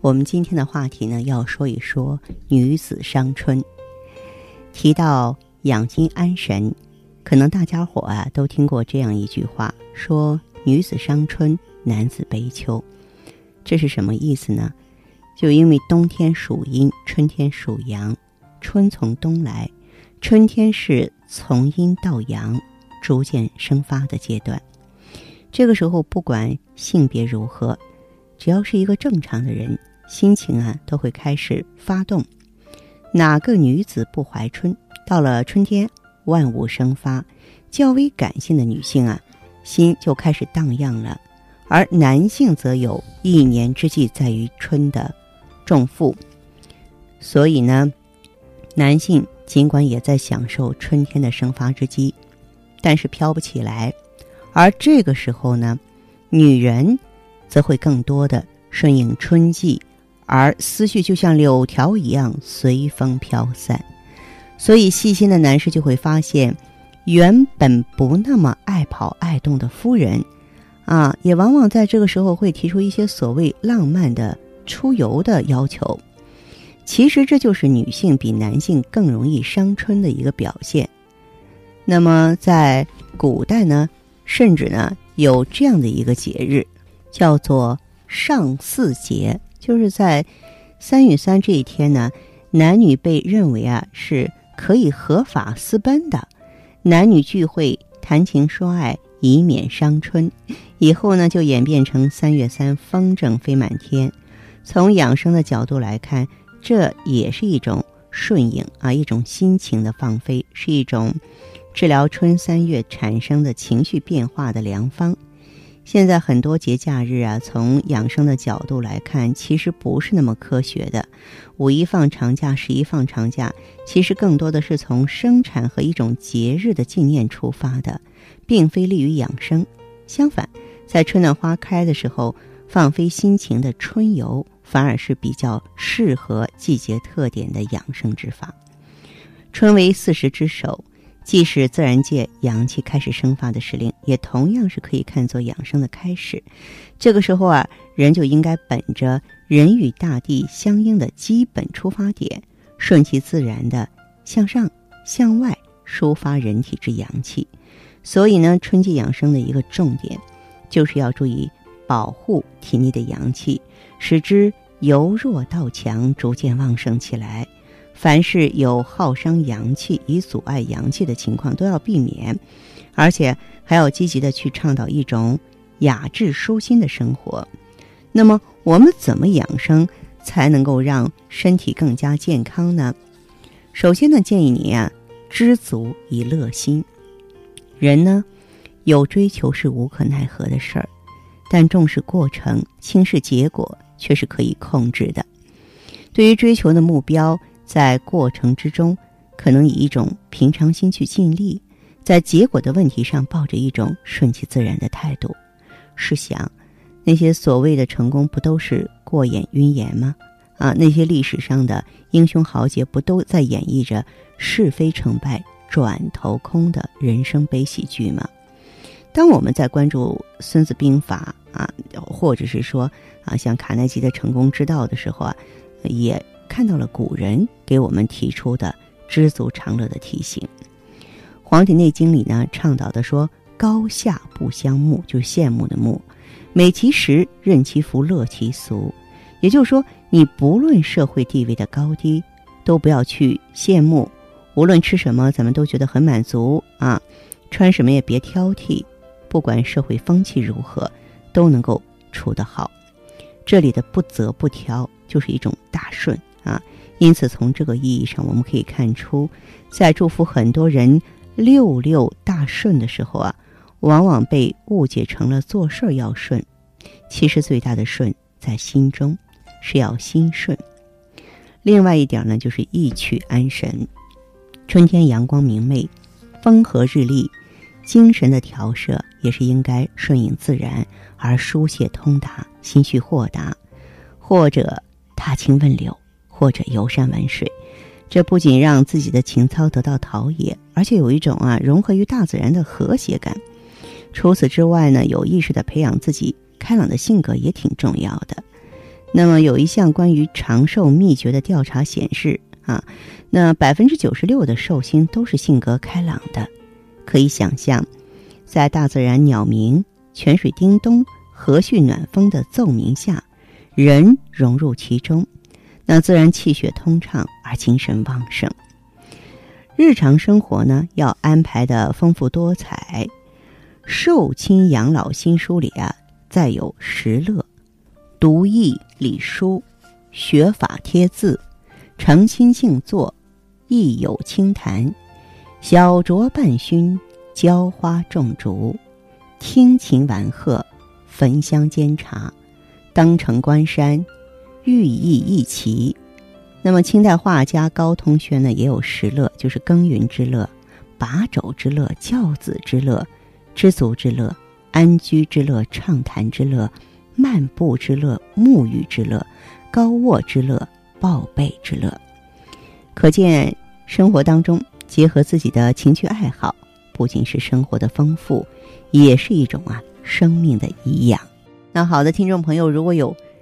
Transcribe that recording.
我们今天的话题呢，要说一说女子伤春。提到养心安神，可能大家伙啊都听过这样一句话，说女子伤春。男子悲秋，这是什么意思呢？就因为冬天属阴，春天属阳，春从冬来，春天是从阴到阳，逐渐生发的阶段。这个时候，不管性别如何，只要是一个正常的人，心情啊都会开始发动。哪个女子不怀春？到了春天，万物生发，较为感性的女性啊，心就开始荡漾了。而男性则有一年之计在于春的重负，所以呢，男性尽管也在享受春天的生发之机，但是飘不起来。而这个时候呢，女人则会更多的顺应春季，而思绪就像柳条一样随风飘散。所以细心的男士就会发现，原本不那么爱跑爱动的夫人。啊，也往往在这个时候会提出一些所谓浪漫的出游的要求。其实这就是女性比男性更容易伤春的一个表现。那么在古代呢，甚至呢有这样的一个节日，叫做上巳节，就是在三月三这一天呢，男女被认为啊是可以合法私奔的，男女聚会谈情说爱。以免伤春，以后呢就演变成三月三风筝飞满天。从养生的角度来看，这也是一种顺应啊，一种心情的放飞，是一种治疗春三月产生的情绪变化的良方。现在很多节假日啊，从养生的角度来看，其实不是那么科学的。五一放长假，十一放长假，其实更多的是从生产和一种节日的纪念出发的。并非利于养生，相反，在春暖花开的时候放飞心情的春游，反而是比较适合季节特点的养生之法。春为四时之首，既是自然界阳气开始生发的时令，也同样是可以看作养生的开始。这个时候啊，人就应该本着人与大地相应的基本出发点，顺其自然的向上向外抒发人体之阳气。所以呢，春季养生的一个重点，就是要注意保护体内的阳气，使之由弱到强，逐渐旺盛起来。凡是有耗伤阳气、以阻碍阳气的情况，都要避免，而且还要积极的去倡导一种雅致舒心的生活。那么，我们怎么养生才能够让身体更加健康呢？首先呢，建议你啊，知足以乐心。人呢，有追求是无可奈何的事儿，但重视过程、轻视结果却是可以控制的。对于追求的目标，在过程之中，可能以一种平常心去尽力；在结果的问题上，抱着一种顺其自然的态度。试想，那些所谓的成功，不都是过眼云烟吗？啊，那些历史上的英雄豪杰，不都在演绎着是非成败？转头空的人生悲喜剧吗？当我们在关注《孙子兵法》啊，或者是说啊，像卡耐基的成功之道的时候啊，也看到了古人给我们提出的知足常乐的提醒。《黄帝内经》里呢，倡导的说：“高下不相慕，就是羡慕的慕；美其实，任其福，乐其俗。”也就是说，你不论社会地位的高低，都不要去羡慕。无论吃什么，咱们都觉得很满足啊；穿什么也别挑剔，不管社会风气如何，都能够处得好。这里的不择不挑，就是一种大顺啊。因此，从这个意义上，我们可以看出，在祝福很多人六六大顺的时候啊，往往被误解成了做事要顺。其实，最大的顺在心中。是要心顺。另外一点呢，就是意趣安神。春天阳光明媚，风和日丽，精神的调摄也是应该顺应自然而疏泄通达，心绪豁达，或者踏青问柳，或者游山玩水。这不仅让自己的情操得到陶冶，而且有一种啊融合于大自然的和谐感。除此之外呢，有意识的培养自己开朗的性格也挺重要的。那么有一项关于长寿秘诀的调查显示啊，那百分之九十六的寿星都是性格开朗的。可以想象，在大自然鸟鸣、泉水叮咚、和煦暖风的奏鸣下，人融入其中，那自然气血通畅而精神旺盛。日常生活呢，要安排的丰富多彩。《寿亲养老新书》里啊，再有十乐。读易理书，学法贴字，诚心静坐，亦有清谈，小酌半醺，浇花种竹，听琴玩鹤，焚香煎茶，登城观山，寓意一奇。那么，清代画家高通轩呢，也有十乐，就是耕耘之乐、把肘之乐、教子之乐、知足之乐、安居之乐、畅谈之乐。漫步之乐、沐浴之乐、高卧之乐、抱背之乐，可见生活当中结合自己的情趣爱好，不仅是生活的丰富，也是一种啊生命的颐养。那好的，听众朋友，如果有